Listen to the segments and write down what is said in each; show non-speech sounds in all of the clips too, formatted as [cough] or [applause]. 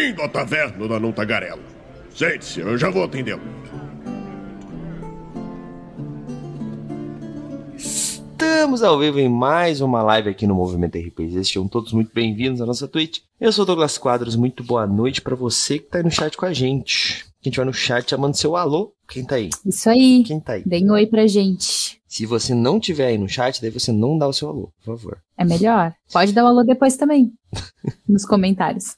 Bem-vindo à taverna da Não Tagarela. Sente-se, eu já vou atendê-lo. Estamos ao vivo em mais uma live aqui no Movimento RPG. Sejam todos muito bem-vindos à nossa Twitch. Eu sou o Douglas Quadros, muito boa noite para você que tá aí no chat com a gente. Quem tiver no chat, manda seu alô. Quem tá aí? Isso aí. Quem tá aí? Deem um oi pra gente. Se você não tiver aí no chat, daí você não dá o seu alô, por favor. É melhor. Pode dar o alô depois também. [laughs] nos comentários.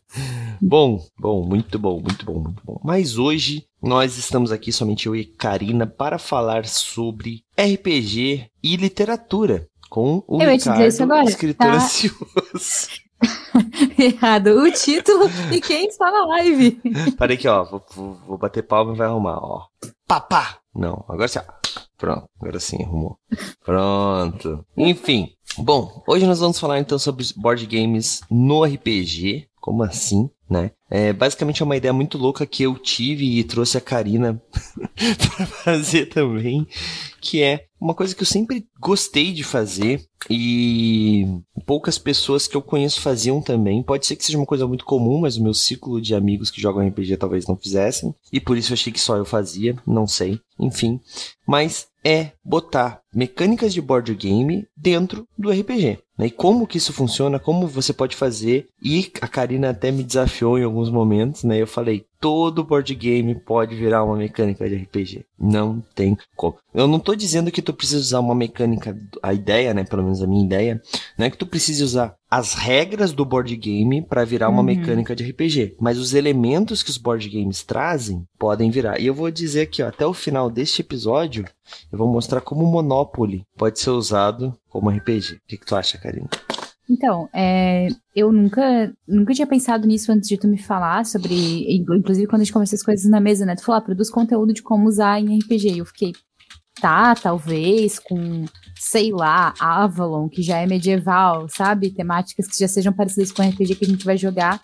Bom, bom, muito bom, muito bom, muito bom. Mas hoje nós estamos aqui, somente eu e Karina, para falar sobre RPG e literatura. Com o Eu Ricardo, escritor tá? ansioso. [laughs] Errado. O título e quem está na live. Parei aqui, ó. Vou, vou- vou bater palma e vai arrumar, ó. Papá! Não, agora sim. ó. Pronto, agora sim, arrumou. Pronto. Enfim. Bom, hoje nós vamos falar então sobre board games no RPG. Como assim, né? É, basicamente é uma ideia muito louca que eu tive e trouxe a Karina [laughs] pra fazer também, que é uma coisa que eu sempre gostei de fazer e poucas pessoas que eu conheço faziam também. Pode ser que seja uma coisa muito comum, mas o meu ciclo de amigos que jogam RPG talvez não fizessem. E por isso eu achei que só eu fazia, não sei. Enfim. Mas é botar mecânicas de board game dentro do RPG. Né? E como que isso funciona, como você pode fazer. E a Karina até me desafiou em alguns momentos, né? Eu falei, todo board game pode virar uma mecânica de RPG. Não tem como. Eu não tô dizendo que tu precisa usar uma mecânica, a ideia, né? Pelo menos a minha ideia, não é que tu precise usar as regras do board game para virar uma Uhum. mecânica de RPG, mas os elementos que os board games trazem podem virar. E eu vou dizer aqui, ó, até o final deste episódio, eu vou mostrar como o Monopoly pode ser usado como RPG. O que, que tu acha, Karina? Então, é, eu nunca, nunca tinha pensado nisso antes de tu me falar sobre. Inclusive, quando a gente conversou as coisas na mesa, né? Tu falou, ah, produz conteúdo de como usar em RPG. Eu fiquei, tá, talvez, com, sei lá, Avalon, que já é medieval, sabe? Temáticas que já sejam parecidas com o RPG que a gente vai jogar.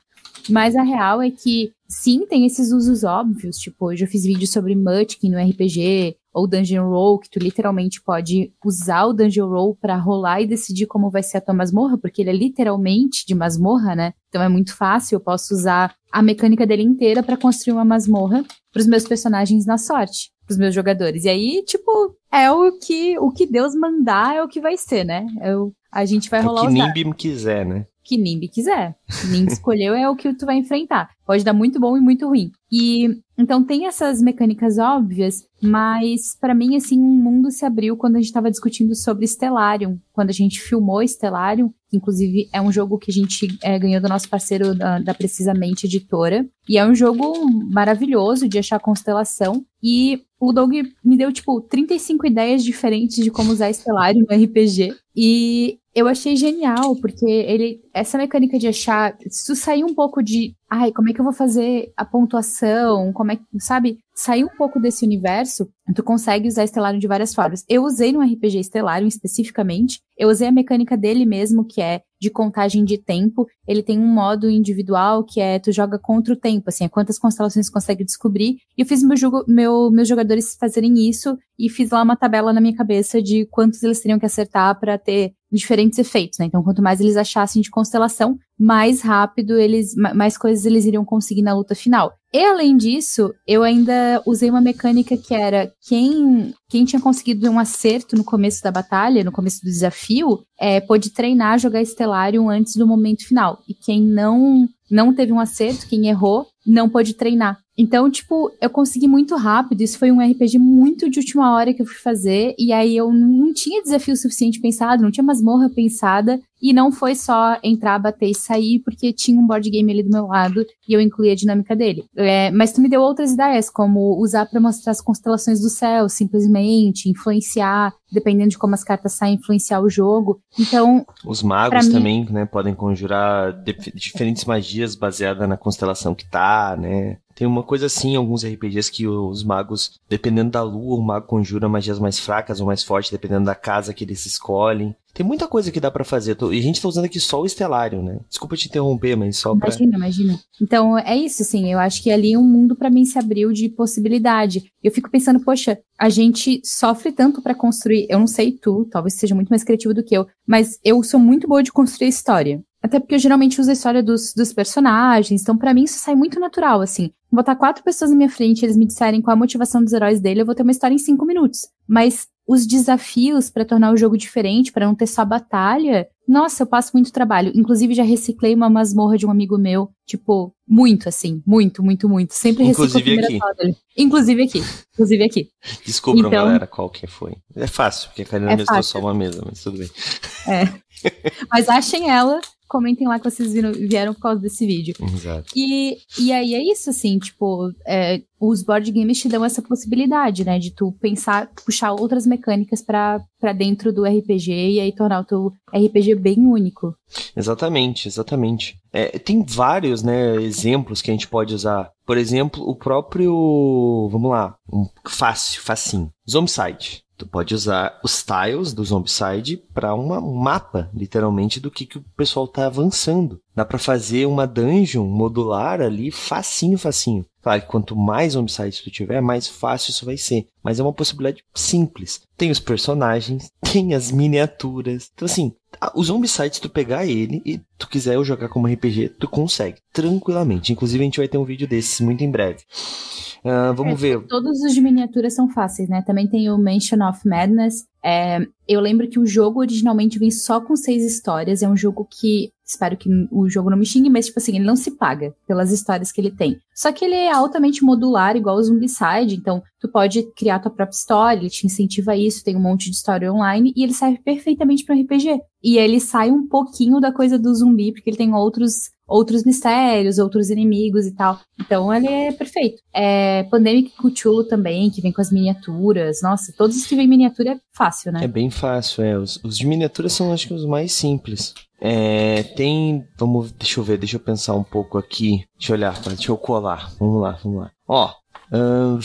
Mas a real é que, sim, tem esses usos óbvios. Tipo, eu já fiz vídeo sobre Munchkin no RPG, ou Dungeon Roll, que tu literalmente pode usar o Dungeon Roll pra rolar e decidir como vai ser a tua masmorra, porque ele é literalmente de masmorra, né? Então é muito fácil, eu posso usar a mecânica dele inteira pra construir uma masmorra pros meus personagens na sorte, pros meus jogadores. E aí, tipo, é o que o que Deus mandar é o que vai ser, né? É o- a gente vai É o rolar que os dados Nimbi quiser, né? Que Nimbi quiser. Nimbi escolheu é o que tu vai enfrentar. Pode dar muito bom e muito ruim. E então tem essas mecânicas óbvias, mas pra mim assim um mundo se abriu quando a gente tava discutindo sobre Stellarium, quando a gente filmou Stellarium, que inclusive é um jogo que a gente é, ganhou do nosso parceiro da, da Precisamente Editora, e é um jogo maravilhoso de achar constelação. E o Doug me deu, tipo, 35 ideias diferentes de como usar Stellarium no RPG. E eu achei genial, porque ele. Essa mecânica de achar. Tu sair um pouco de. Ai, como é que eu vou fazer a pontuação? Como é que. Sabe? Sair um pouco desse universo, tu consegue usar Stellarium de várias formas. Eu usei no RPG Stellarium especificamente. Eu usei a mecânica dele mesmo, que é de contagem de tempo. Ele tem um modo individual que é tu joga contra o tempo, assim, é quantas constelações consegue descobrir. E eu fiz meu jogo, meu, meus jogadores fazerem isso e fiz lá uma tabela na minha cabeça de quantos eles teriam que acertar para ter diferentes efeitos, né? Então, quanto mais eles achassem de constelação, mais rápido eles, ma- mais coisas eles iriam conseguir na luta final. E além disso, eu ainda usei uma mecânica que era quem quem tinha conseguido um acerto no começo da batalha, no começo do desafio, é, pôde treinar jogar Stellarium antes do momento final. E quem não não teve um acerto, quem errou, não pôde treinar. Então, tipo, eu consegui muito rápido. Isso foi um RPG muito de última hora que eu fui fazer. E aí eu não tinha desafio suficiente pensado, não tinha masmorra pensada. E não foi só entrar, bater e sair, porque tinha um board game ali do meu lado e eu incluí a dinâmica dele. É, mas tu me deu outras ideias, como usar para mostrar as constelações do céu, simplesmente, influenciar, dependendo de como as cartas saem, influenciar o jogo. Então, Os magos mim- também, né, podem conjurar dif- diferentes magias baseadas na constelação que tá, né? Tem uma coisa assim alguns RPGs que os magos, dependendo da lua, o mago conjura magias mais fracas ou mais fortes, dependendo da casa que eles escolhem. Tem muita coisa que dá pra fazer. E a gente tá usando aqui só o Estelário, né? Desculpa te interromper, mas só pra. Imagina, imagina. Então, é isso, assim, eu acho que ali um mundo pra mim se abriu de possibilidade. Eu fico pensando, poxa, a gente sofre tanto pra construir, eu não sei tu, talvez seja muito mais criativo do que eu, mas eu sou muito boa de construir história. Até porque eu geralmente uso a história dos, dos personagens, então para mim isso sai muito natural, assim. Botar quatro pessoas na minha frente e eles me disserem qual a motivação dos heróis dele, eu vou ter uma história em cinco minutos. Mas os desafios para tornar o jogo diferente, para não ter só batalha, nossa, eu passo muito trabalho. Inclusive, já reciclei uma masmorra de um amigo meu, tipo, muito assim, muito, muito, muito. Sempre reciclo Inclusive aqui. Dele. Inclusive aqui. Inclusive aqui. [laughs] Descubram, então, galera, qual que foi. É fácil, porque a Karina é mestrou só uma mesa, mas tudo bem. É. [laughs] mas achem ela, comentem lá que vocês viram, vieram por causa desse vídeo. Exato. E, e aí é isso, assim, tipo, é, os board games te dão essa possibilidade, né, de tu pensar, puxar outras mecânicas para dentro do RPG e aí tornar o teu RPG bem único. Exatamente, exatamente. É, tem vários, né, exemplos que a gente pode usar. Por exemplo, o próprio, vamos lá, um fácil, facinho, Zombicide. Tu pode usar os tiles do Zombicide para um mapa, literalmente, do que, que o pessoal tá avançando. Dá para fazer uma dungeon modular ali, facinho, facinho. Claro que quanto mais Zombicide tu tiver, mais fácil isso vai ser. Mas é uma possibilidade simples. Tem os personagens, [laughs] tem as miniaturas. Então, assim, o Zombicide, se tu pegar ele e tu quiser jogar como RPG, tu consegue, tranquilamente. Inclusive, a gente vai ter um vídeo desses muito em breve. Uh, vamos é, ver. Todos os de miniaturas são fáceis, né? Também tem o Mansion of Madness. É, eu lembro que o jogo originalmente vem só com seis histórias. É um jogo que. Espero que o jogo não me xingue, mas, tipo assim, ele não se paga pelas histórias que ele tem. Só que ele é altamente modular, igual o Zombicide. Então, tu pode criar tua própria história, ele te incentiva a isso, tem um monte de história online, e ele serve perfeitamente para RPG. E ele sai um pouquinho da coisa do zumbi, porque ele tem outros outros mistérios, outros inimigos e tal. Então ele é perfeito. É Pandemic Cthulhu também, que vem com as miniaturas. Nossa, todos os que vem miniatura é fácil, né? É bem fácil, é. Os, os de miniatura são acho que os mais simples. É, tem. Vamos. Deixa eu ver, deixa eu pensar um pouco aqui. Deixa eu olhar, tá? deixa eu colar. Vamos lá, vamos lá. Ó. Uh,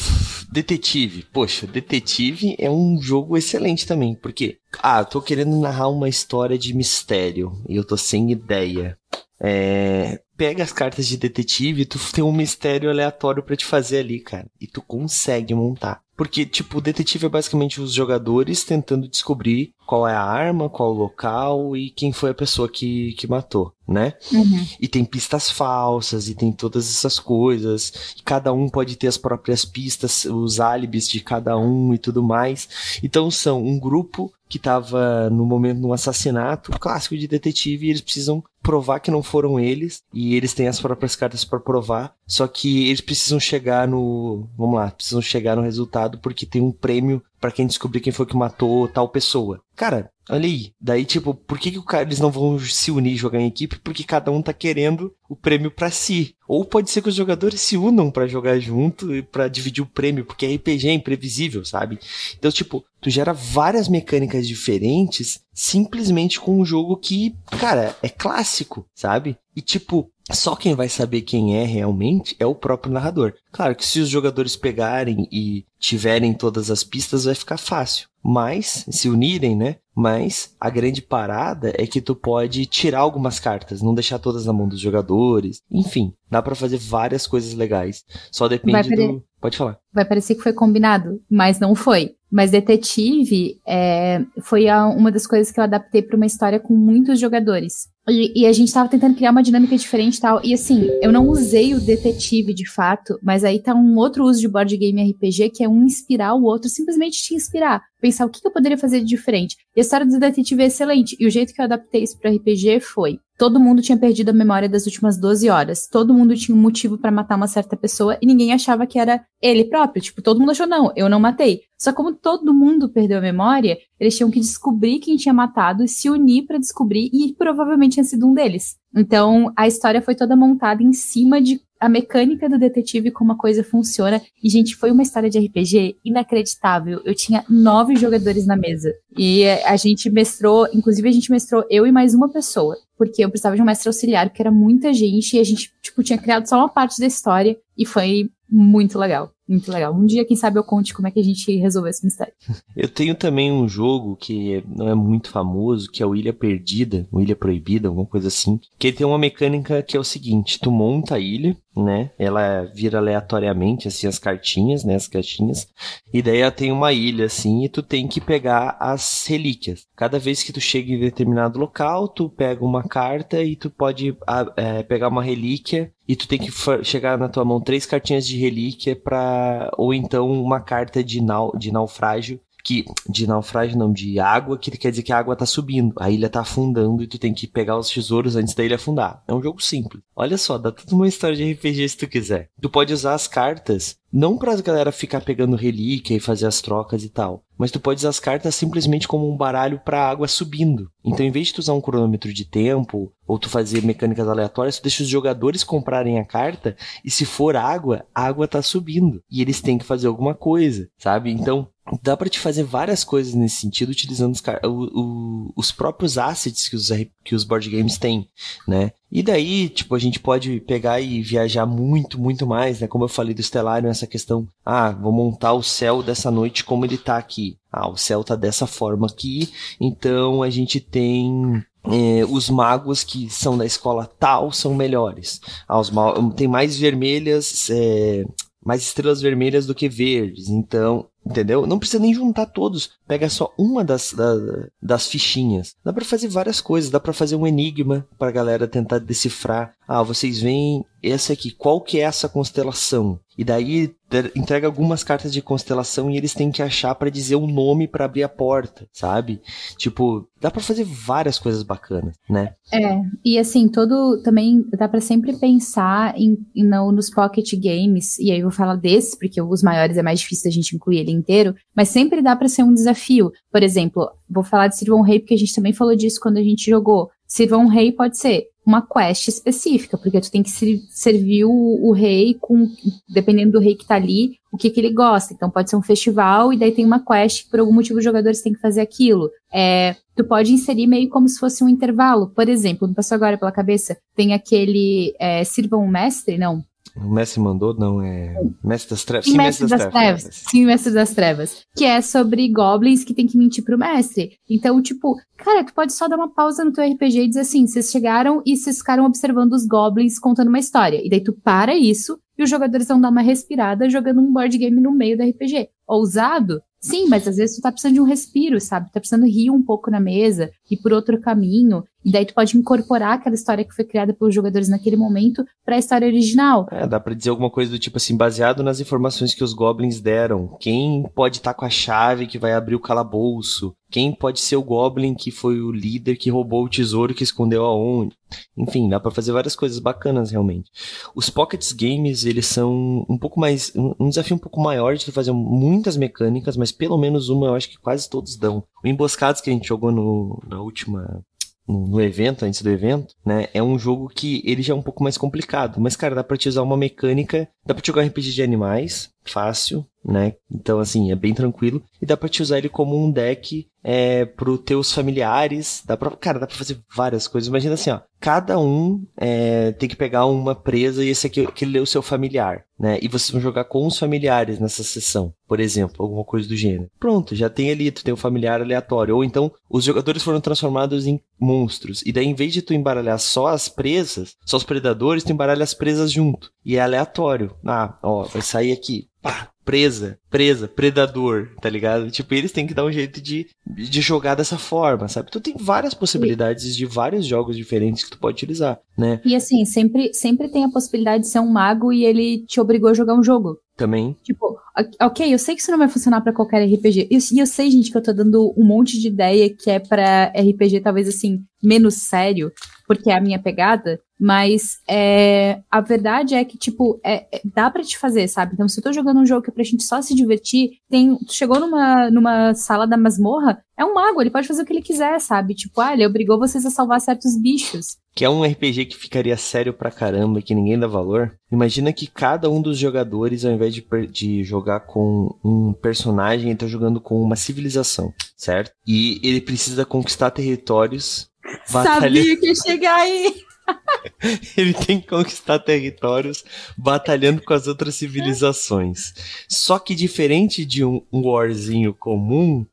detetive. Poxa, Detetive é um jogo excelente também. Porque, ah, eu tô querendo narrar uma história de mistério e eu tô sem ideia. É, pega as cartas de detetive e tu tem um mistério aleatório para te fazer ali, cara. E tu consegue montar. Porque, tipo, o detetive é basicamente os jogadores tentando descobrir qual é a arma, qual o local e quem foi a pessoa que, que matou, né? Uhum. E tem pistas falsas e tem todas essas coisas. E cada um pode ter as próprias pistas, os álibis de cada um e tudo mais. Então são um grupo que estava no momento de um assassinato clássico de detetive e eles precisam provar que não foram eles e eles têm as próprias cartas para provar, só que eles precisam chegar no, vamos lá, precisam chegar no resultado porque tem um prêmio para quem descobrir quem foi que matou tal pessoa. Cara, olha aí. Daí, tipo, por que, que o cara, eles não vão se unir e jogar em equipe? Porque cada um tá querendo o prêmio para si. Ou pode ser que os jogadores se unam para jogar junto e para dividir o prêmio, porque RPG é imprevisível, sabe? Então, tipo, tu gera várias mecânicas diferentes simplesmente com um jogo que, cara, é clássico, sabe? E tipo, só quem vai saber quem é realmente é o próprio narrador. Claro que se os jogadores pegarem e tiverem todas as pistas, vai ficar fácil. Mas, se unirem, né? Mas a grande parada é que tu pode tirar algumas cartas, não deixar todas na mão dos jogadores. Enfim, dá para fazer várias coisas legais. Só depende do. Pode falar. Vai parecer que foi combinado, mas não foi. Mas Detetive é, foi a, uma das coisas que eu adaptei para uma história com muitos jogadores. E, e, a gente tava tentando criar uma dinâmica diferente e tal. E assim, eu não usei o detetive de fato, mas aí tá um outro uso de board game RPG que é um inspirar o outro, simplesmente te inspirar. Pensar o que, que eu poderia fazer de diferente. E a história do detetive é excelente. E o jeito que eu adaptei isso pro RPG foi: todo mundo tinha perdido a memória das últimas 12 horas. Todo mundo tinha um motivo para matar uma certa pessoa e ninguém achava que era ele próprio. Tipo, todo mundo achou, não, eu não matei. Só como todo mundo perdeu a memória, eles tinham que descobrir quem tinha matado e se unir para descobrir e provavelmente tinha sido um deles. Então, a história foi toda montada em cima de a mecânica do detetive, como a coisa funciona. E, gente, foi uma história de RPG inacreditável. Eu tinha nove jogadores na mesa. E a gente mestrou, inclusive a gente mestrou eu e mais uma pessoa. Porque eu precisava de um mestre auxiliar, porque era muita gente, e a gente, tipo, tinha criado só uma parte da história. E foi muito legal. Muito legal. Um dia, quem sabe, eu conte como é que a gente resolveu esse mistério. [laughs] Eu tenho também um jogo que não é muito famoso, que é o Ilha Perdida, ou Ilha Proibida, alguma coisa assim. Que tem uma mecânica que é o seguinte: tu monta a ilha, né? Ela vira aleatoriamente, assim, as cartinhas, né? As caixinhas. E daí ela tem uma ilha, assim, e tu tem que pegar as relíquias. Cada vez que tu chega em determinado local, tu pega uma carta e tu pode é, pegar uma relíquia e tu tem que chegar na tua mão três cartinhas de relíquia para ou então uma carta de, nau de naufrágio que de naufrágio não, de água, que quer dizer que a água tá subindo, a ilha tá afundando e tu tem que pegar os tesouros antes da ilha afundar. É um jogo simples. Olha só, dá tudo uma história de RPG se tu quiser. Tu pode usar as cartas não pra galera ficar pegando relíquia e fazer as trocas e tal, mas tu pode usar as cartas simplesmente como um baralho pra água subindo. Então, em vez de tu usar um cronômetro de tempo, ou tu fazer mecânicas aleatórias, tu deixa os jogadores comprarem a carta, e se for água, a água tá subindo. E eles têm que fazer alguma coisa, sabe? Então, dá para te fazer várias coisas nesse sentido utilizando os, o, o, os próprios assets que os, que os board games têm, né? E daí, tipo, a gente pode pegar e viajar muito, muito mais, né? Como eu falei do Stellarium, essa questão, ah, vou montar o céu dessa noite como ele tá aqui. Ah, o céu tá dessa forma aqui, então a gente tem é, os magos que são da escola tal são melhores. Ah, os tem mais vermelhas, é, mais estrelas vermelhas do que verdes. Então, Entendeu? Não precisa nem juntar todos. Pega só uma das, das, das fichinhas. Dá para fazer várias coisas. Dá para fazer um enigma pra galera tentar decifrar. Ah, vocês veem essa aqui. Qual que é essa constelação? E daí entrega algumas cartas de constelação e eles têm que achar para dizer o um nome para abrir a porta, sabe? Tipo, dá para fazer várias coisas bacanas, né? É, e assim, todo também dá para sempre pensar em, em no, nos pocket games, e aí eu vou falar desses, porque os maiores é mais difícil a gente incluir ele inteiro, mas sempre dá para ser um desafio. Por exemplo, vou falar de Sirvon Rei porque a gente também falou disso quando a gente jogou. Sirvon Rei pode ser uma quest específica, porque tu tem que servir o, o, rei com, dependendo do rei que tá ali, o que que ele gosta. Então pode ser um festival e daí tem uma quest, por algum motivo os jogadores têm que fazer aquilo. É, tu pode inserir meio como se fosse um intervalo. Por exemplo, me passou agora pela cabeça, tem aquele é, Sirva um Mestre, não, o mestre mandou, não, é. Mestre das Trevas. Sim, mestre, das, das trevas. trevas. Sim, Mestre das Trevas. Que é sobre goblins que tem que mentir pro mestre. Então, tipo, cara, tu pode só dar uma pausa no teu RPG e dizer assim: vocês chegaram e vocês ficaram observando os goblins contando uma história. E daí tu para isso e os jogadores vão dar uma respirada jogando um board game no meio do RPG. Ousado? Sim, mas às vezes tu tá precisando de um respiro, sabe? Tá precisando rir um pouco na mesa, ir por outro caminho. E daí tu pode incorporar aquela história que foi criada pelos jogadores naquele momento para a história original. É, dá pra dizer alguma coisa do tipo assim, baseado nas informações que os goblins deram. Quem pode estar tá com a chave que vai abrir o calabouço? Quem pode ser o Goblin que foi o líder que roubou o tesouro que escondeu aonde? Enfim, dá para fazer várias coisas bacanas realmente. Os Pockets Games, eles são um pouco mais. Um desafio um pouco maior de fazer muitas mecânicas, mas pelo menos uma eu acho que quase todos dão. Emboscados que a gente jogou no, na última no, evento, antes do evento, né? É um jogo que ele já é um pouco mais complicado. Mas, cara, dá pra usar uma mecânica. Dá pra jogar RPG de animais, fácil, né? Então, assim, é bem tranquilo. E dá pra te usar ele como um deck é, pro teus familiares. Dá pra, cara, dá pra fazer várias coisas. Imagina assim, ó. Cada um é, tem que pegar uma presa e esse aqui, é o seu familiar, né? E vocês vão jogar com os familiares nessa sessão, por exemplo, alguma coisa do gênero. Pronto, já tem ali, tu tem um familiar aleatório. Ou então, os jogadores foram transformados em monstros. E daí, em vez de tu embaralhar só as presas, só os predadores, tu embaralha as presas junto. E é aleatório. Ah, ó, vai sair aqui pá, presa, presa, predador, tá ligado? Tipo, eles têm que dar um jeito de, de jogar dessa forma, sabe? Tu tem várias possibilidades de vários jogos diferentes que tu pode utilizar, né? E assim, sempre, sempre tem a possibilidade de ser um mago e ele te obrigou a jogar um jogo. Também. Tipo, ok, eu sei que isso não vai funcionar para qualquer RPG. E eu, eu, sei, gente, que eu tô dando um monte de ideia que é para RPG talvez assim, menos sério, porque é a minha pegada. Mas é, a verdade é que, tipo, é, é, dá para te fazer, sabe? Então, se eu tô jogando um jogo que é pra gente só se divertir, tem, tu chegou numa, numa sala da masmorra, é um mago, ele pode fazer o que ele quiser, sabe? Tipo, ah, ele obrigou vocês a salvar certos bichos. Que é um RPG que ficaria sério pra caramba, que ninguém dá valor. Imagina que cada um dos jogadores, ao invés de, de jogar com um personagem, ele tá jogando com uma civilização, certo? E ele precisa conquistar territórios. Batalha... Sabia que ia chegar aí! [laughs] ele tem que conquistar territórios batalhando com as outras civilizações. Só que diferente de um, um warzinho comum,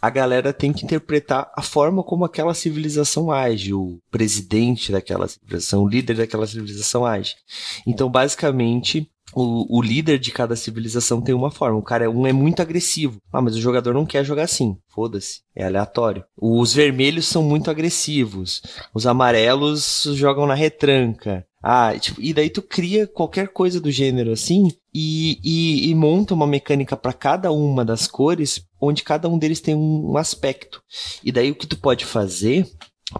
a galera tem que interpretar a forma como aquela civilização age, o presidente daquela civilização, o líder daquela civilização age. Então, basicamente, o, o, líder de cada civilização tem uma forma. O cara, um é muito agressivo. Ah, mas o jogador não quer jogar assim. Foda-se. É aleatório. Os vermelhos são muito agressivos. Os amarelos jogam na retranca. Ah, tipo, e daí tu cria qualquer coisa do gênero assim e, e, e monta uma mecânica para cada uma das cores, onde cada um deles tem um aspecto. E daí o que tu pode fazer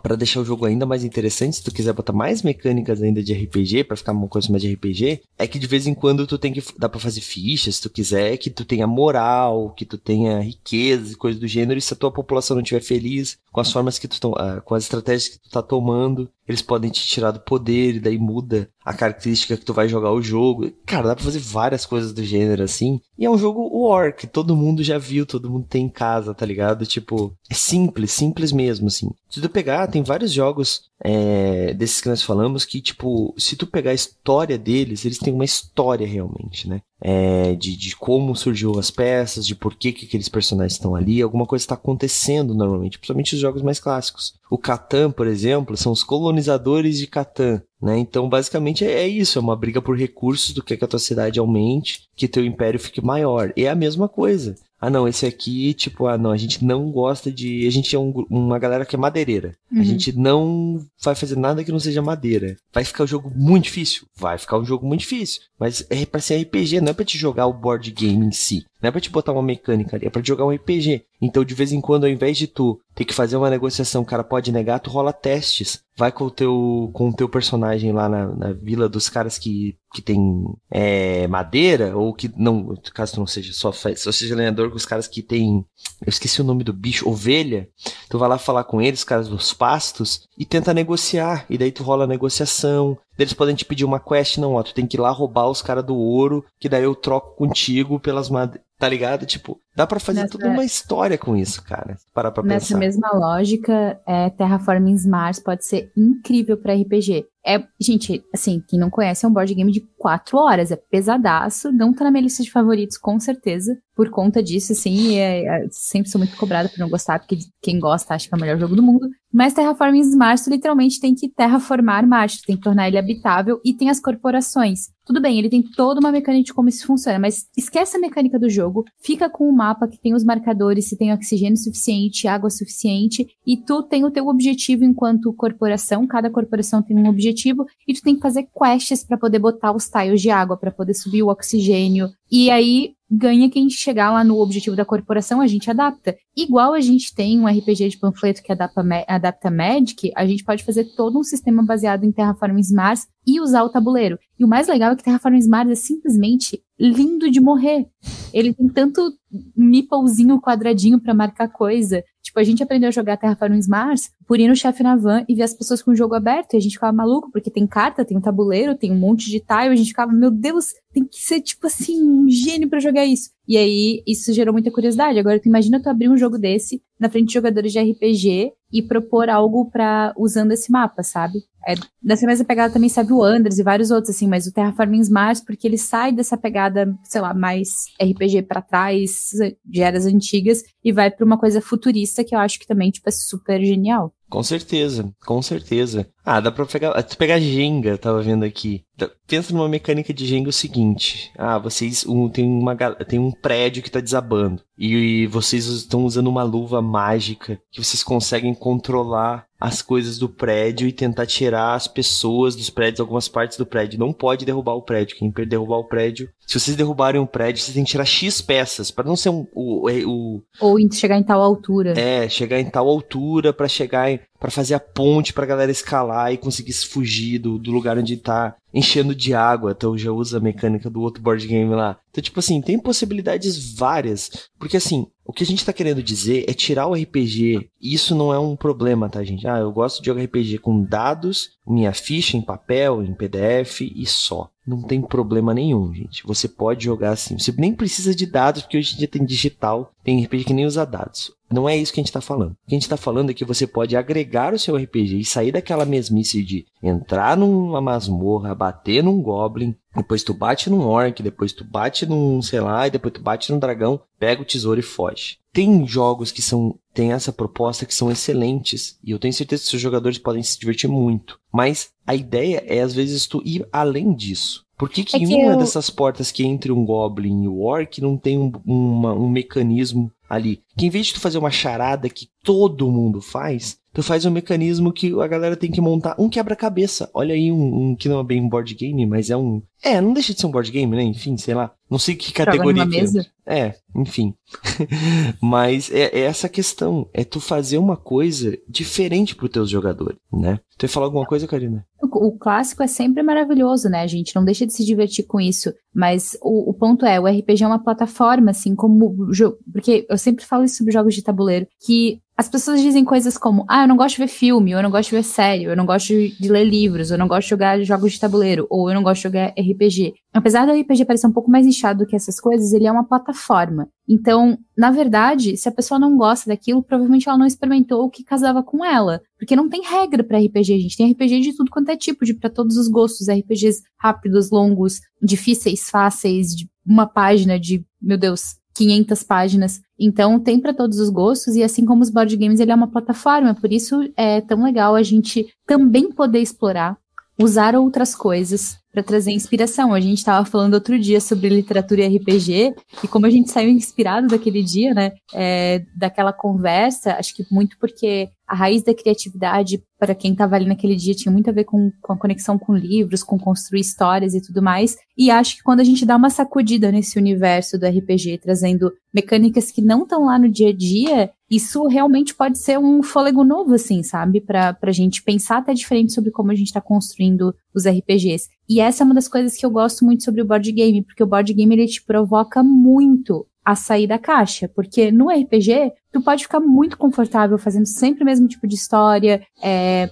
para deixar o jogo ainda mais interessante, se tu quiser botar mais mecânicas ainda de RPG, para ficar uma coisa mais de RPG, é que de vez em quando tu tem que dá para fazer fichas, se tu quiser, que tu tenha moral, que tu tenha riqueza e coisas do gênero, e se a tua população não estiver feliz com as formas que tu uh, com as estratégias que tu tá tomando, eles podem te tirar do poder e daí muda a característica que tu vai jogar o jogo. Cara, dá pra fazer várias coisas do gênero assim. E é um jogo War, que todo mundo já viu, todo mundo tem em casa, tá ligado? Tipo, é simples, simples mesmo, assim. Se tu pegar, tem vários jogos é, desses que nós falamos que, tipo, se tu pegar a história deles, eles têm uma história realmente, né? É, de, de como surgiu as peças, de por que, que aqueles personagens estão ali, alguma coisa está acontecendo normalmente, principalmente os jogos mais clássicos. O Catan, por exemplo, são os colonizadores de Catan, né? Então, basicamente é, é isso, é uma briga por recursos do que, que a tua cidade aumente, que teu império fique maior. É a mesma coisa ah não, esse aqui, tipo, ah não, a gente não gosta de. A gente é um, uma galera que é madeireira. Uhum. A gente não vai fazer nada que não seja madeira. Vai ficar um jogo muito difícil? Vai ficar um jogo muito difícil. Mas é pra ser RPG, não é pra te jogar o board game em si. Não é pra te botar uma mecânica ali, é pra jogar um RPG. Então, de vez em quando, ao invés de tu ter que fazer uma negociação, o cara pode negar, tu rola testes. Vai com o teu, com o teu personagem lá na, na vila dos caras que, que tem é, madeira, ou que não, caso tu não seja só, só seja lenhador com os caras que tem, eu esqueci o nome do bicho, ovelha. Tu vai lá falar com eles, caras dos pastos, e tenta negociar. E daí tu rola a negociação, eles podem te pedir uma quest, não, ó, tu tem que ir lá roubar os caras do ouro, que daí eu troco contigo pelas madeiras. Tá ligado? Tipo, dá para fazer Nessa... toda uma história com isso, cara. Para pra Nessa pensar. mesma lógica, é, Terraforming Mars pode ser incrível para RPG. É, gente, assim, quem não conhece é um board game de quatro horas, é pesadaço, não tá na minha lista de favoritos, com certeza, por conta disso, assim, é, é, sempre sou muito cobrada por não gostar, porque quem gosta acha que é o melhor jogo do mundo, mas Terraforming Mars, tu literalmente tem que terraformar Marte, tem que tornar ele habitável e tem as corporações. Tudo bem, ele tem toda uma mecânica de como isso funciona, mas esquece a mecânica do jogo, fica com o mapa que tem os marcadores, se tem oxigênio suficiente, água suficiente, e tu tem o teu objetivo enquanto corporação, cada corporação tem um objetivo, e tu tem que fazer quests para poder botar os tiles de água, para poder subir o oxigênio. E aí ganha quem chegar lá no objetivo da corporação, a gente adapta. Igual a gente tem um RPG de panfleto que adapta, adapta Magic, a gente pode fazer todo um sistema baseado em Terraforming Mars e usar o tabuleiro. E o mais legal é que Terraforming Mars é simplesmente lindo de morrer. Ele tem tanto meeplezinho quadradinho para marcar coisa. Tipo, a gente aprendeu a jogar Terraforming Mars por ir no chefe na van e ver as pessoas com o jogo aberto. E a gente ficava maluco, porque tem carta, tem um tabuleiro, tem um monte de tile. A gente ficava, meu Deus, tem que ser, tipo assim, um gênio para jogar isso. E aí, isso gerou muita curiosidade. Agora, tu imagina tu abrir um jogo desse na frente de jogadores de RPG e propor algo para usando esse mapa, sabe? É, dessa mesma pegada também sabe o Anders e vários outros, assim, mas o Terraforming Mars, porque ele sai dessa pegada, sei lá, mais RPG para trás, de eras antigas, e vai para uma coisa futurista que eu acho que também, tipo, é super genial. Com certeza, com certeza. Ah, dá pra pegar, pegar Jenga, tava vendo aqui. Pensa numa mecânica de Jenga o seguinte. Ah, vocês um, tem, uma, tem um prédio que tá desabando. E, e vocês estão usando uma luva mágica que vocês conseguem controlar as coisas do prédio e tentar tirar as pessoas dos prédios, algumas partes do prédio. Não pode derrubar o prédio. Quem derrubar o prédio. Se vocês derrubarem o prédio, vocês têm que tirar X peças. para não ser um. O, o, Ou chegar em tal altura. É, chegar em tal altura para chegar em para fazer a ponte pra galera escalar e conseguir se fugir do, do lugar onde tá enchendo de água. Então já usa a mecânica do outro board game lá. Então, tipo assim, tem possibilidades várias. Porque assim, o que a gente tá querendo dizer é tirar o RPG. Isso não é um problema, tá, gente? Ah, eu gosto de jogar RPG com dados, minha ficha em papel, em PDF e só. Não tem problema nenhum, gente. Você pode jogar assim. Você nem precisa de dados, porque hoje em dia tem digital, tem RPG que nem usa dados. Não é isso que a gente está falando. O que a gente está falando é que você pode agregar o seu RPG e sair daquela mesmice de entrar numa masmorra, bater num goblin, depois tu bate num orc, depois tu bate num, sei lá, e depois tu bate num dragão, pega o tesouro e foge. Tem jogos que são tem essa proposta que são excelentes e eu tenho certeza que seus jogadores podem se divertir muito. Mas a ideia é às vezes tu ir além disso. Por que, que, é que uma eu... dessas portas que entre um Goblin e o Orc não tem um, uma, um mecanismo ali? Que em vez de tu fazer uma charada que todo mundo faz, tu faz um mecanismo que a galera tem que montar um quebra-cabeça. Olha aí um, um, que não é bem um board game, mas é um. É, não deixa de ser um board game, né? Enfim, sei lá. Não sei que categoria que mesa. é. É, enfim. [laughs] mas é, é, essa questão. É tu fazer uma coisa diferente pros teus jogadores, né? Tu ia falar alguma coisa, Karina? O, o clássico é sempre maravilhoso, né, gente? Não deixa de se divertir com isso. Mas o, o ponto é, o RPG é uma plataforma, assim, como. Porque eu sempre falo isso sobre jogos de tabuleiro, que as pessoas dizem coisas como: ah, eu não gosto de ver filme, ou eu não gosto de ver série, ou eu não gosto de ler livros, ou eu não gosto de jogar jogos de tabuleiro, ou eu não gosto de jogar RPG. Apesar do RPG parecer um pouco mais inchado do que essas coisas, ele é uma plataforma. Então, na verdade, se a pessoa não gosta daquilo, provavelmente ela não experimentou o que casava com ela. Porque não tem regra para RPG, a gente tem RPG de tudo quanto é tipo, de para todos os gostos, RPGs rápidos, longos, difíceis, fáceis, de uma página de, meu Deus, 500 páginas. Então, tem para todos os gostos, e assim como os board games, ele é uma plataforma, por isso é tão legal a gente também poder explorar, usar outras coisas para trazer inspiração. A gente estava falando outro dia sobre literatura e RPG, e como a gente saiu inspirado daquele dia, né, é, daquela conversa, acho que muito porque a raiz da criatividade, para quem estava ali naquele dia, tinha muito a ver com, com a conexão com livros, com construir histórias e tudo mais. E acho que quando a gente dá uma sacudida nesse universo do RPG, trazendo mecânicas que não estão lá no dia a dia, isso realmente pode ser um fôlego novo, assim, sabe? Para a gente pensar até diferente sobre como a gente está construindo os RPGs. E essa é uma das coisas que eu gosto muito sobre o board game, porque o board game ele te provoca muito a sair da caixa, porque no RPG tu pode ficar muito confortável fazendo sempre o mesmo tipo de história, é,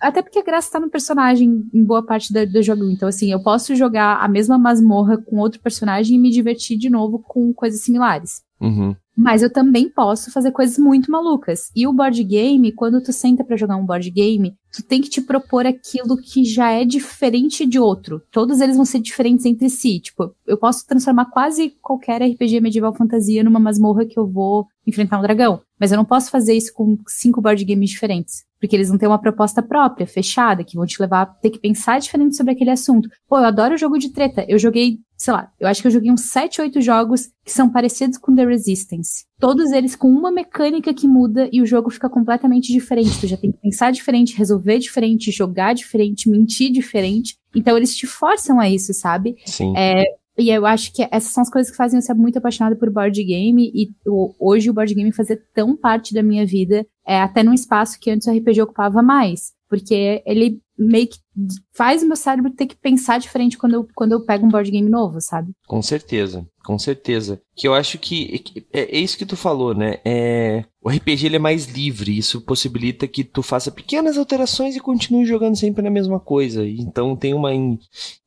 até porque a graça tá no personagem em boa parte do, do, jogo, então assim, eu posso jogar a mesma masmorra com outro personagem e me divertir de novo com coisas similares. Uhum. Mas eu também posso fazer coisas muito malucas. E o board game, quando tu senta para jogar um board game, tu tem que te propor aquilo que já é diferente de outro. Todos eles vão ser diferentes entre si. Tipo, eu posso transformar quase qualquer RPG medieval fantasia numa masmorra que eu vou enfrentar um dragão. Mas eu não posso fazer isso com cinco board games diferentes. Porque eles vão ter uma proposta própria, fechada, que vão te levar a ter que pensar diferente sobre aquele assunto. Pô, eu adoro jogo de treta. Eu joguei, sei lá, eu acho que eu joguei uns 7, 8 jogos que são parecidos com The Resistance. Todos eles com uma mecânica que muda e o jogo fica completamente diferente. Tu já tem que pensar diferente, resolver diferente, jogar diferente, mentir diferente. Então eles te forçam a isso, sabe? Sim. É, e eu acho que essas são as coisas que fazem eu ser muito apaixonada por board game e hoje o board game fazer tão parte da minha vida, é, até num espaço que antes o RPG ocupava mais. Porque ele meio que faz meu cérebro ter que pensar diferente quando eu, quando eu pego um board game novo, sabe? Com certeza, com certeza. Que eu acho que é, é isso que tu falou, né? É, o RPG ele é mais livre, isso possibilita que tu faça pequenas alterações e continue jogando sempre na mesma coisa. Então tem uma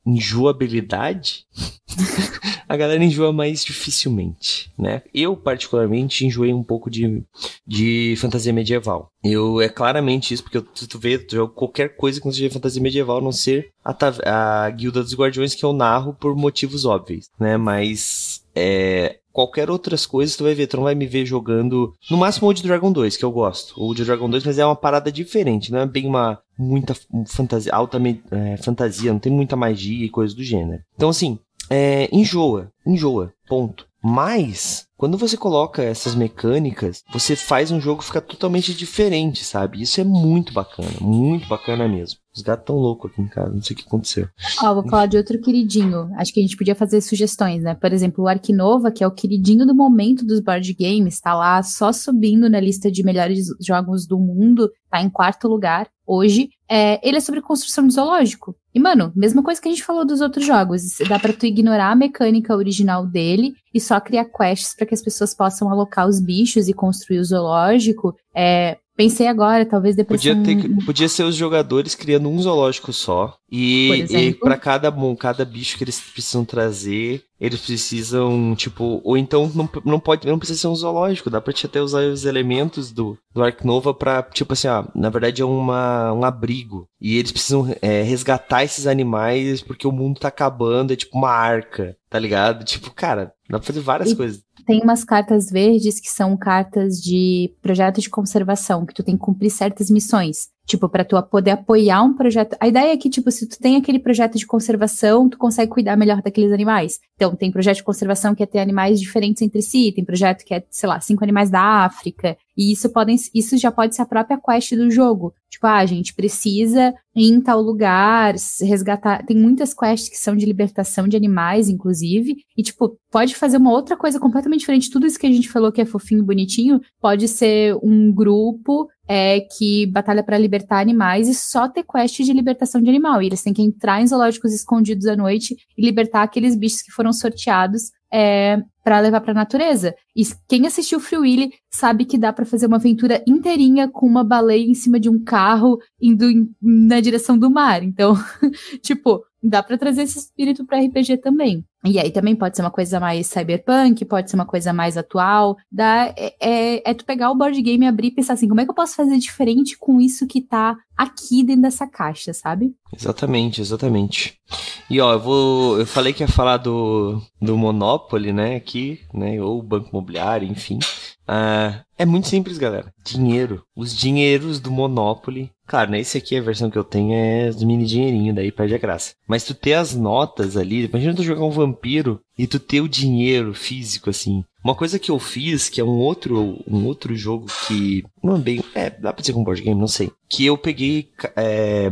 enjoabilidade. [laughs] a galera enjoa mais dificilmente, né? Eu, particularmente, enjoei um pouco de, de fantasia medieval. Eu, é claramente isso, porque eu, tu vê, tu joga qualquer coisa com fantasia medieval, a não ser a, a Guilda dos Guardiões, que eu narro por motivos óbvios, né? Mas, é, qualquer outras coisas, tu vai ver, tu não vai me ver jogando, no máximo o de Dragon 2, que eu gosto, ou de Dragon 2, mas é uma parada diferente, não é bem uma muita fantasia, alta é, fantasia, não tem muita magia e coisas do gênero. Então assim, é, enjoa, enjoa, ponto. Mas, quando você coloca essas mecânicas, você faz um jogo ficar totalmente diferente, sabe? Isso é muito bacana, muito bacana mesmo. Os gatos tão loucos aqui em casa, não sei o que aconteceu. Ó, vou falar de outro queridinho. Acho que a gente podia fazer sugestões, né? Por exemplo, o Arquinova, que é o queridinho do momento dos board games, tá lá só subindo na lista de melhores jogos do mundo, tá em quarto lugar hoje. É, ele é sobre construção de zoológico. E, mano, mesma coisa que a gente falou dos outros jogos. Dá pra tu ignorar a mecânica original dele e só criar quests para que as pessoas possam alocar os bichos e construir o zoológico. É, Pensei agora, talvez depois. Podia, ter, podia ser os jogadores criando um zoológico só. E, e para cada, cada bicho que eles precisam trazer, eles precisam, tipo. Ou então não, não pode não precisa ser um zoológico. Dá pra te até usar os elementos do, do Ark Nova pra, tipo assim, ó, na verdade é uma, um abrigo. E eles precisam é, resgatar esses animais porque o mundo tá acabando. É tipo uma arca, tá ligado? Tipo, cara, dá pra fazer várias e, coisas tem umas cartas verdes que são cartas de projeto de conservação, que tu tem que cumprir certas missões. Tipo, para tu poder apoiar um projeto. A ideia é que, tipo, se tu tem aquele projeto de conservação, tu consegue cuidar melhor daqueles animais. Então, tem projeto de conservação que é ter animais diferentes entre si, tem projeto que é, sei lá, cinco animais da África. E isso, podem, isso já pode ser a própria quest do jogo. Tipo, ah, a gente precisa ir em tal lugar, resgatar. Tem muitas quests que são de libertação de animais, inclusive. E, tipo, pode fazer uma outra coisa completamente diferente. Tudo isso que a gente falou que é fofinho e bonitinho, pode ser um grupo é que batalha para libertar animais e só ter quest de libertação de animal. E eles têm que entrar em zoológicos escondidos à noite e libertar aqueles bichos que foram sorteados é, para levar para a natureza. E quem assistiu Free Willy sabe que dá para fazer uma aventura inteirinha com uma baleia em cima de um carro indo na direção do mar. Então, [laughs] tipo, dá para trazer esse espírito para RPG também. E aí também pode ser uma coisa mais cyberpunk, pode ser uma coisa mais atual. Dá, é, é, é, tu pegar o board game e abrir e pensar assim, como é que eu posso fazer diferente com isso que tá aqui dentro dessa caixa, sabe? Exatamente, exatamente. E ó, eu vou. Eu falei que ia falar do, do Monopoly, né, aqui, né? Ou Banco Imobiliário, enfim. Uh, é muito simples, galera. Dinheiro. Os dinheiros do Monopoly. Claro, né? Esse aqui, a versão que eu tenho é os mini dinheirinho, daí perde a graça. Mas tu ter as notas ali, imagina tu jogar um vampiro e tu ter o dinheiro físico, assim. Uma coisa que eu fiz, que é um outro, um outro jogo que. Não é bem. É, dá pra dizer com um board game, não sei. Que eu peguei. É,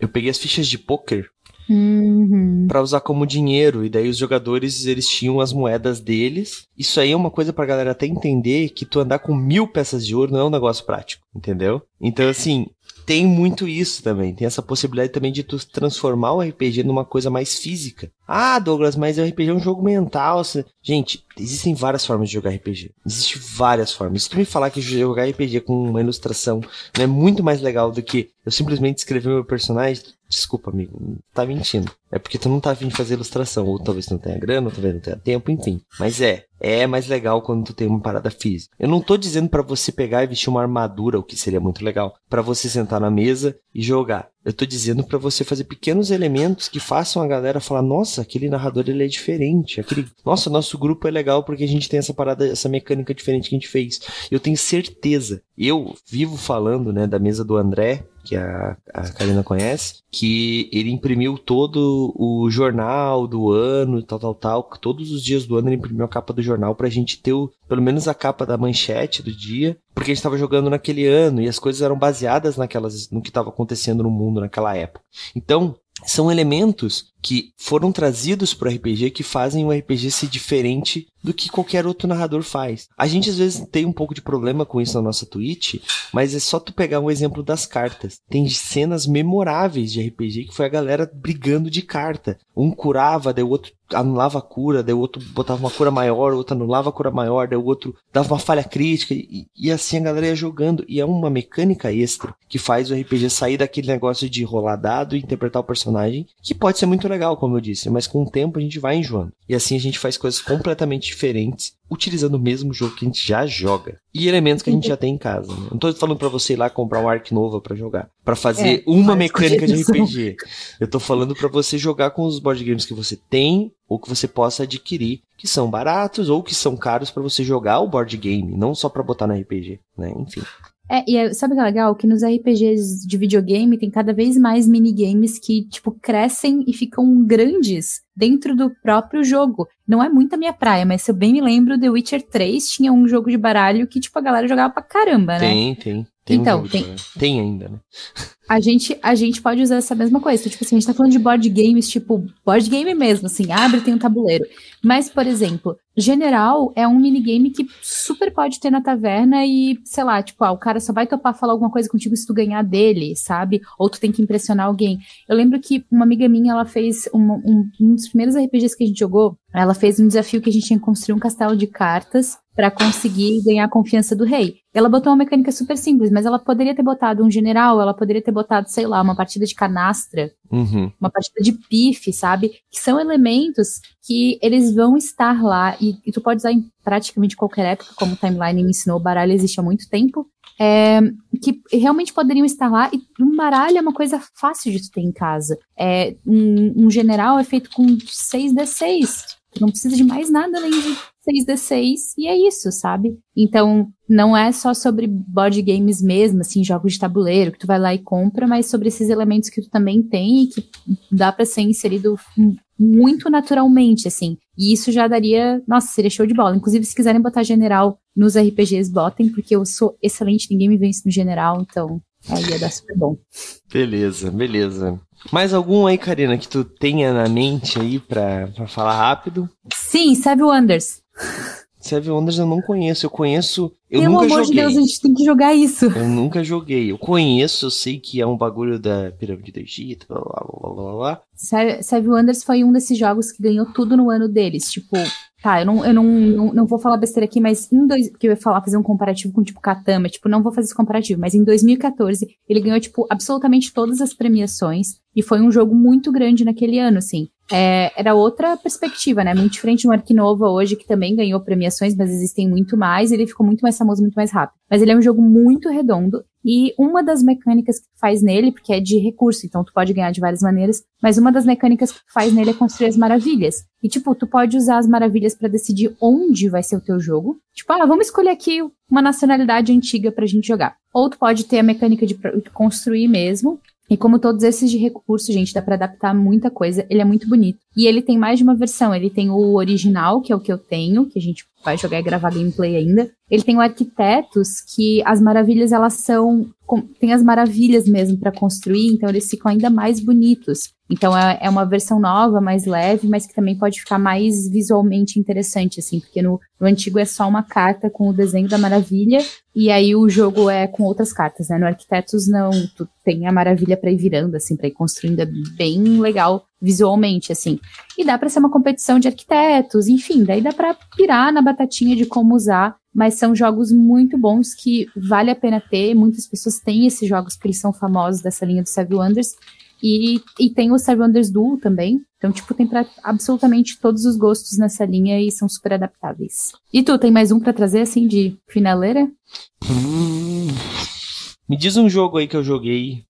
eu peguei as fichas de poker Uhum. para usar como dinheiro. E daí os jogadores, eles tinham as moedas deles. Isso aí é uma coisa pra galera até entender que tu andar com mil peças de ouro não é um negócio prático, entendeu? Então, assim, tem muito isso também. Tem essa possibilidade também de tu transformar o RPG numa coisa mais física. Ah, Douglas, mas o RPG é um jogo mental. Gente, existem várias formas de jogar RPG. Existem várias formas. Se tu me falar que jogar RPG com uma ilustração não é muito mais legal do que eu simplesmente escrever meu personagem, desculpa, amigo, tá mentindo. É porque tu não tá afim de fazer ilustração. Ou talvez tu não tenha grana, ou talvez não tenha tempo, enfim. Mas é, é mais legal quando tu tem uma parada física. Eu não tô dizendo para você pegar e vestir uma armadura, o que seria muito legal, para você sentar na mesa e jogar. Eu tô dizendo para você fazer pequenos elementos que façam a galera falar: "Nossa, aquele narrador ele é diferente. Aquele, nossa, nosso grupo é legal porque a gente tem essa parada, essa mecânica diferente que a gente fez". Eu tenho certeza. Eu vivo falando, né, da mesa do André, que a, a Karina conhece, que ele imprimiu todo o jornal do ano, tal, tal, tal. Todos os dias do ano ele imprimiu a capa do jornal pra gente ter o, pelo menos a capa da manchete do dia, porque a gente estava jogando naquele ano e as coisas eram baseadas naquelas, no que estava acontecendo no mundo naquela época. Então, são elementos que foram trazidos para o RPG que fazem o RPG ser diferente do que qualquer outro narrador faz. A gente às vezes tem um pouco de problema com isso na nossa Twitch, mas é só tu pegar um exemplo das cartas. Tem cenas memoráveis de RPG que foi a galera brigando de carta. Um curava, daí o outro anulava a cura, daí o outro botava uma cura maior, o outro anulava a cura maior, daí o outro dava uma falha crítica, e, e assim a galera ia jogando. E é uma mecânica extra que faz o RPG sair daquele negócio de rolar dado e interpretar o personagem, que pode ser muito legal, como eu disse, mas com o tempo a gente vai enjoando. E assim a gente faz coisas completamente diferentes, utilizando o mesmo jogo que a gente já joga. E elementos que a gente já tem em casa. Né? Não tô falando para você ir lá comprar um Ark Nova para jogar, para fazer é, uma mecânica de RPG. Eu tô falando para você jogar com os board games que você tem ou que você possa adquirir, que são baratos ou que são caros para você jogar o board game, não só para botar no RPG, né? Enfim. É, e é, sabe o que é legal? Que nos RPGs de videogame tem cada vez mais minigames que, tipo, crescem e ficam grandes dentro do próprio jogo. Não é muito a minha praia, mas se eu bem me lembro, The Witcher 3 tinha um jogo de baralho que, tipo, a galera jogava pra caramba, né? Tem, tem. Tem então, um tem, tem ainda, né? [laughs] A gente, a gente pode usar essa mesma coisa. Tipo assim, a gente tá falando de board games, tipo, board game mesmo, assim, abre tem um tabuleiro. Mas, por exemplo, General é um minigame que super pode ter na taverna e, sei lá, tipo, ah, o cara só vai topar falar alguma coisa contigo se tu ganhar dele, sabe? Ou tu tem que impressionar alguém. Eu lembro que uma amiga minha, ela fez uma, um, um dos primeiros RPGs que a gente jogou, ela fez um desafio que a gente tinha que construir um castelo de cartas para conseguir ganhar a confiança do rei. Ela botou uma mecânica super simples, mas ela poderia ter botado um general, ela poderia ter botado, sei lá, uma partida de canastra, uhum. uma partida de pife, sabe? Que são elementos que eles vão estar lá e, e tu pode usar em praticamente qualquer época, como o timeline me ensinou, o baralho existe há muito tempo. É, que realmente poderiam estar lá, e um baralho é uma coisa fácil de tu ter em casa. É, um, um general é feito com 6d6. Não precisa de mais nada além de 6d6 e é isso, sabe? Então, não é só sobre board games mesmo, assim, jogos de tabuleiro que tu vai lá e compra, mas sobre esses elementos que tu também tem e que dá para ser inserido muito naturalmente, assim. E isso já daria, nossa, seria show de bola. Inclusive, se quiserem botar general nos RPGs, botem, porque eu sou excelente, ninguém me vence no general, então aí ia dar super bom. Beleza, beleza. Mais algum aí, Karina, que tu tenha na mente aí pra, pra falar rápido? Sim, Seven Wonders. Seven Wonders eu não conheço. Eu conheço. Eu Pelo nunca amor joguei. de Deus, a gente tem que jogar isso. Eu nunca joguei. Eu conheço, eu sei que é um bagulho da pirâmide do Egito, blá blá blá blá blá. Seven Wonders foi um desses jogos que ganhou tudo no ano deles. Tipo, tá, eu não, eu não, não, não vou falar besteira aqui, mas em dois. Porque eu ia falar, fazer um comparativo com, tipo, Katama. Tipo, não vou fazer esse comparativo, mas em 2014 ele ganhou, tipo, absolutamente todas as premiações. E foi um jogo muito grande naquele ano, assim. É, era outra perspectiva, né? Muito diferente do Arquinova hoje, que também ganhou premiações, mas existem muito mais. Ele ficou muito mais famoso, muito mais rápido. Mas ele é um jogo muito redondo. E uma das mecânicas que faz nele, porque é de recurso, então tu pode ganhar de várias maneiras, mas uma das mecânicas que faz nele é construir as maravilhas. E tipo, tu pode usar as maravilhas para decidir onde vai ser o teu jogo. Tipo, ah, vamos escolher aqui uma nacionalidade antiga pra gente jogar. Ou tu pode ter a mecânica de construir mesmo, e como todos esses de recurso, gente, dá para adaptar muita coisa. Ele é muito bonito. E ele tem mais de uma versão. Ele tem o original, que é o que eu tenho, que a gente vai jogar e gravar gameplay ainda. Ele tem o Arquitetos, que as maravilhas elas são tem as maravilhas mesmo para construir, então eles ficam ainda mais bonitos. Então é, é, uma versão nova, mais leve, mas que também pode ficar mais visualmente interessante, assim, porque no, no, antigo é só uma carta com o desenho da maravilha, e aí o jogo é com outras cartas, né? No Arquitetos não, tu tem a maravilha para ir virando, assim, para ir construindo, é bem legal visualmente, assim. E dá para ser uma competição de arquitetos, enfim, daí dá para pirar na batatinha de como usar mas são jogos muito bons que vale a pena ter. Muitas pessoas têm esses jogos porque eles são famosos dessa linha do Seven Wonders. E, e tem o Seven Wonders Duel também. Então, tipo, tem para absolutamente todos os gostos nessa linha e são super adaptáveis. E tu, tem mais um para trazer, assim, de finaleira? Hum, me diz um jogo aí que eu joguei.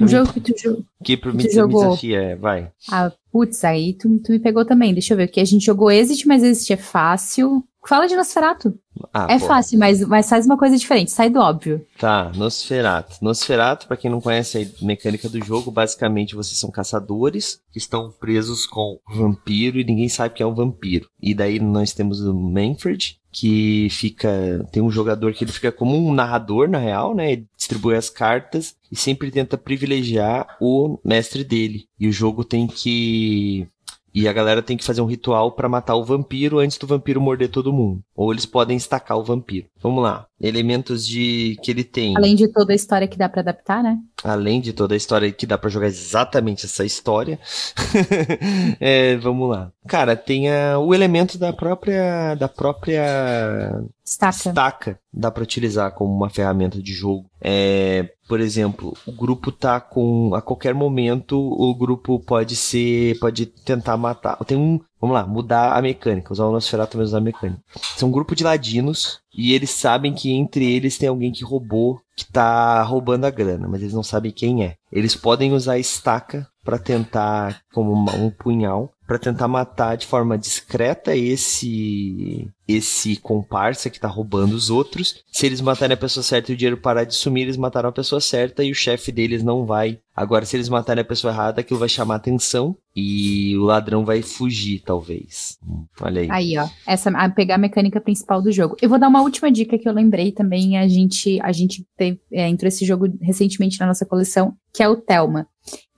Um jogo que tu, jo que me, tu jogou. me desafia, é, vai. Ah, putz, aí tu, tu me pegou também. Deixa eu ver, que a gente jogou Exit, mas Exit é fácil. Fala de Nosferatu. Ah, é pô. fácil, mas, mas faz uma coisa diferente, sai do óbvio. Tá, Nosferatu. Nosferatu, pra quem não conhece a mecânica do jogo, basicamente vocês são caçadores que estão presos com vampiro e ninguém sabe que é um vampiro. E daí nós temos o Manfred, que fica. Tem um jogador que ele fica como um narrador, na real, né? Ele distribui as cartas e sempre tenta privilegiar o mestre dele. E o jogo tem que e a galera tem que fazer um ritual para matar o vampiro antes do vampiro morder todo mundo. Ou eles podem estacar o vampiro. Vamos lá. Elementos de que ele tem. Além de toda a história que dá para adaptar, né? Além de toda a história que dá para jogar exatamente essa história. [laughs] é, vamos lá. Cara, tem a, o elemento da própria da própria Estaca. estaca. Dá para utilizar como uma ferramenta de jogo. É, por exemplo, o grupo tá com a qualquer momento o grupo pode ser pode tentar matar. Tem um, vamos lá, mudar a mecânica, usar o Nosferatu também usar a mecânica. São um grupo de ladinos e eles sabem que entre eles tem alguém que roubou, que tá roubando a grana, mas eles não sabem quem é. Eles podem usar a estaca para tentar como um punhal para tentar matar de forma discreta esse esse comparsa que tá roubando os outros. Se eles matarem a pessoa certa e o dinheiro parar de sumir, eles mataram a pessoa certa e o chefe deles não vai. Agora, se eles matarem a pessoa errada, aquilo vai chamar atenção e o ladrão vai fugir, talvez. Olha aí. Aí, ó. Essa, a pegar a mecânica principal do jogo. Eu vou dar uma última dica que eu lembrei também. A gente, a gente teve, é, entrou esse jogo recentemente na nossa coleção, que é o Thelma.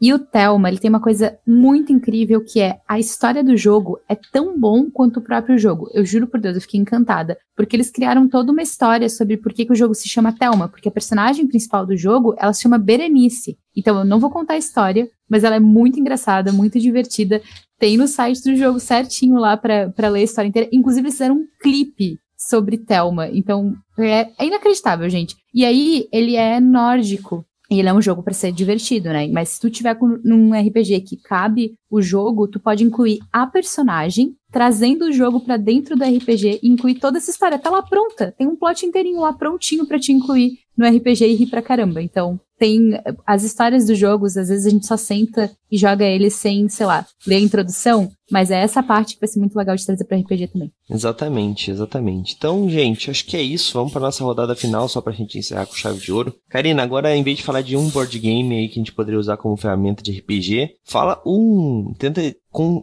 E o Thelma, ele tem uma coisa muito incrível que é a história do jogo é tão bom quanto o próprio jogo. Eu juro por Deus, eu fiquei encantada. Porque eles criaram toda uma história sobre por que, que o jogo se chama Thelma. Porque a personagem principal do jogo, ela se chama Berenice. Então eu não vou contar a história, mas ela é muito engraçada, muito divertida. Tem no site do jogo certinho lá para ler a história inteira. Inclusive, eles fizeram um clipe sobre Thelma. Então, é, é inacreditável, gente. E aí, ele é nórdico. E ele é um jogo para ser divertido, né? Mas se tu tiver com, num RPG que cabe o jogo, tu pode incluir a personagem, trazendo o jogo para dentro do RPG e incluir toda essa história. Tá lá pronta. Tem um plot inteirinho lá prontinho para te incluir no RPG e rir pra caramba. Então, tem as histórias dos jogos, às vezes a gente só senta e joga eles sem, sei lá, ler a introdução, mas é essa parte que vai ser muito legal de trazer para RPG também. Exatamente, exatamente. Então, gente, acho que é isso. Vamos para nossa rodada final, só pra gente encerrar com chave de ouro. Karina, agora em vez de falar de um board game aí que a gente poderia usar como ferramenta de RPG, fala um. Tenta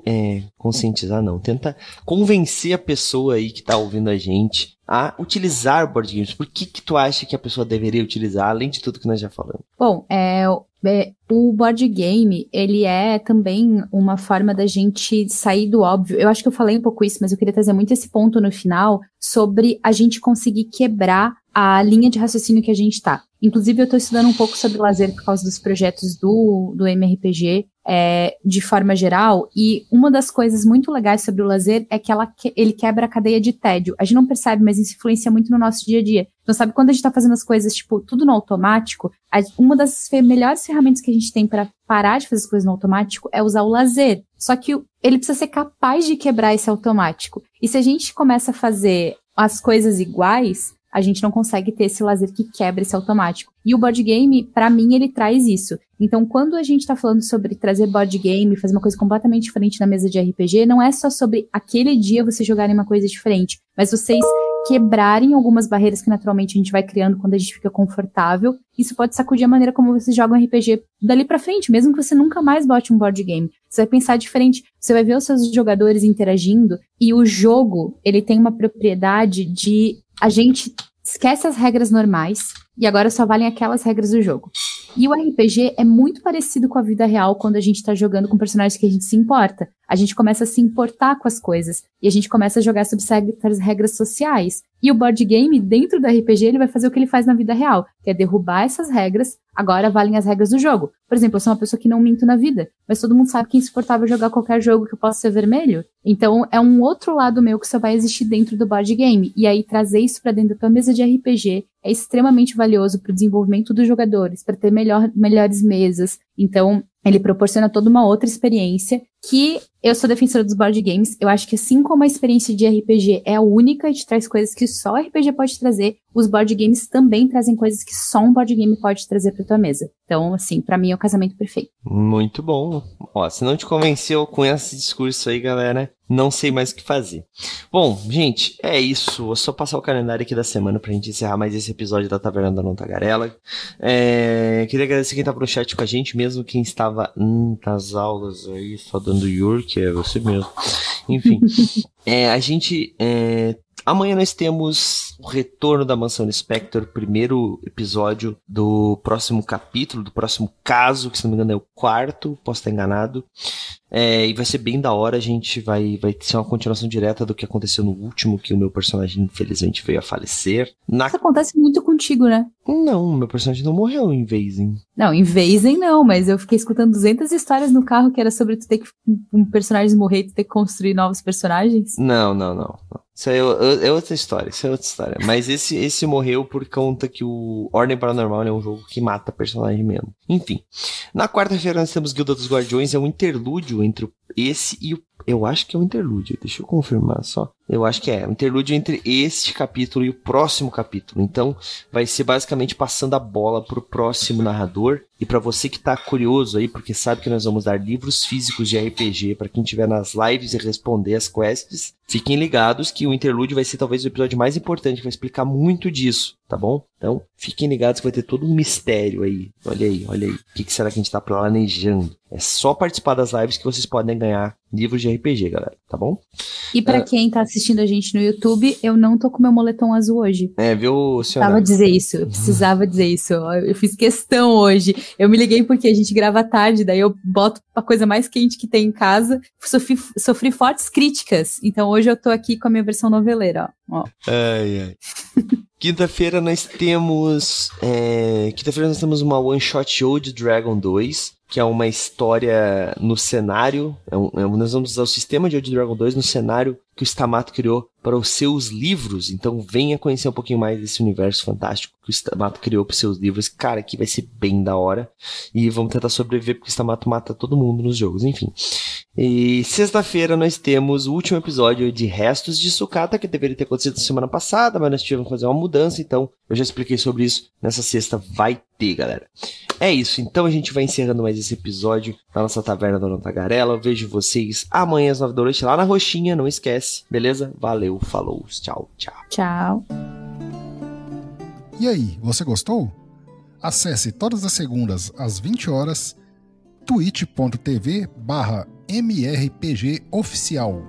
é, conscientizar, não. Tenta convencer a pessoa aí que tá ouvindo a gente a utilizar board games? Por que, que tu acha que a pessoa deveria utilizar, além de tudo que nós já falamos? Bom, é, é, o board game, ele é também uma forma da gente sair do óbvio. Eu acho que eu falei um pouco isso, mas eu queria trazer muito esse ponto no final sobre a gente conseguir quebrar a linha de raciocínio que a gente está. Inclusive, eu estou estudando um pouco sobre lazer por causa dos projetos do, do MRPG, é, de forma geral, e uma das coisas muito legais sobre o lazer é que ela, ele quebra a cadeia de tédio. A gente não percebe, mas isso influencia muito no nosso dia a dia. Então, sabe, quando a gente está fazendo as coisas, tipo, tudo no automático, a, uma das melhores ferramentas que a gente tem para parar de fazer as coisas no automático é usar o lazer. Só que ele precisa ser capaz de quebrar esse automático. E se a gente começa a fazer as coisas iguais, a gente não consegue ter esse lazer que quebra esse automático. E o board game, para mim, ele traz isso. Então, quando a gente está falando sobre trazer board game, fazer uma coisa completamente diferente na mesa de RPG, não é só sobre aquele dia vocês jogarem uma coisa diferente, mas vocês quebrarem algumas barreiras que naturalmente a gente vai criando quando a gente fica confortável. Isso pode sacudir a maneira como vocês jogam RPG dali para frente, mesmo que você nunca mais bote um board game. Você vai pensar diferente, você vai ver os seus jogadores interagindo e o jogo, ele tem uma propriedade de a gente esquece as regras normais e agora só valem aquelas regras do jogo. E o RPG é muito parecido com a vida real quando a gente tá jogando com personagens que a gente se importa. A gente começa a se importar com as coisas e a gente começa a jogar sob certas regras sociais. E o board game, dentro do RPG, ele vai fazer o que ele faz na vida real, que é derrubar essas regras, agora valem as regras do jogo. Por exemplo, eu sou uma pessoa que não minto na vida, mas todo mundo sabe que é insuportável jogar qualquer jogo que eu possa ser vermelho. Então, é um outro lado meu que só vai existir dentro do board game. E aí, trazer isso para dentro da tua mesa de RPG é extremamente valioso para o desenvolvimento dos jogadores, para ter melhor, melhores mesas. Então, ele proporciona toda uma outra experiência que eu sou defensora dos board games. Eu acho que assim como a experiência de RPG é a única e te traz coisas que só RPG pode trazer, os board games também trazem coisas que só um board game pode trazer para tua mesa. Então, assim, para mim é o casamento perfeito. Muito bom. Ó, se não te convenceu com esse discurso aí, galera, não sei mais o que fazer. Bom, gente, é isso. Vou só passar o calendário aqui da semana pra gente encerrar mais esse episódio da Taverna da Não Tagarela. É, queria agradecer quem tá pro chat com a gente, mesmo quem estava hum, nas aulas aí, só dando York, é você mesmo. Enfim, [laughs] é, a gente é, Amanhã nós temos o retorno da Mansão Spectre, primeiro episódio do próximo capítulo, do próximo caso, que se não me engano é o quarto, posso estar enganado. É, e vai ser bem da hora, a gente vai, vai ser uma continuação direta do que aconteceu no último, que o meu personagem infelizmente veio a falecer. Na... Isso acontece muito contigo, né? Não, meu personagem não morreu em Vazen. Não, em Vazen não, mas eu fiquei escutando 200 histórias no carro que era sobre tu ter que um personagem morrer e tu ter que construir novos personagens. Não, não, não. Isso é, é, outra história, isso é outra história. Mas esse, esse morreu por conta que o Ordem Paranormal é um jogo que mata personagem mesmo. Enfim. Na quarta-feira nós temos Guilda dos Guardiões, é um interlúdio entre esse e o Eu acho que é um interlúdio, deixa eu confirmar só. Eu acho que é um interlúdio entre este capítulo e o próximo capítulo. Então, vai ser basicamente passando a bola pro próximo narrador. E para você que tá curioso aí, porque sabe que nós vamos dar livros físicos de RPG para quem tiver nas lives e responder as quests, fiquem ligados que o interlúdio vai ser talvez o episódio mais importante, que vai explicar muito disso, tá bom? Então, fiquem ligados que vai ter todo um mistério aí. Olha aí, olha aí. O que, que será que a gente tá planejando? É só participar das lives que vocês podem ganhar livros de RPG, galera, tá bom? E para uh, quem tá assistindo a gente no YouTube, eu não tô com meu moletom azul hoje. É, viu, senhora? Precisava dizer isso, eu precisava [laughs] dizer isso. Eu fiz questão hoje. Eu me liguei porque a gente grava tarde, daí eu boto a coisa mais quente que tem em casa. Sofri, sofri fortes críticas, então hoje eu tô aqui com a minha versão noveleira, ó. Ai, ai. [laughs] Quinta-feira nós temos. É, Quinta-feira nós temos uma One Shot Show de Dragon 2 que é uma história no cenário. É um, é, nós vamos usar o sistema de Old Dragon 2 no cenário que o Stamato criou para os seus livros. Então venha conhecer um pouquinho mais desse universo fantástico que o Stamato criou para os seus livros. Cara, aqui vai ser bem da hora. E vamos tentar sobreviver porque o Stamato mata todo mundo nos jogos, enfim. E sexta-feira nós temos o último episódio de Restos de Sucata, que deveria ter acontecido semana passada, mas nós tivemos que fazer uma mudança, então eu já expliquei sobre isso. Nessa sexta vai ter, galera. É isso, então a gente vai encerrando mais esse episódio da nossa Taverna da Tagarela. Eu vejo vocês amanhã às nove da noite lá na Roxinha, não esquece, beleza? Valeu, falou, tchau, tchau. Tchau. E aí, você gostou? Acesse todas as segundas às 20 horas twitch.tv barra mrpgoficial.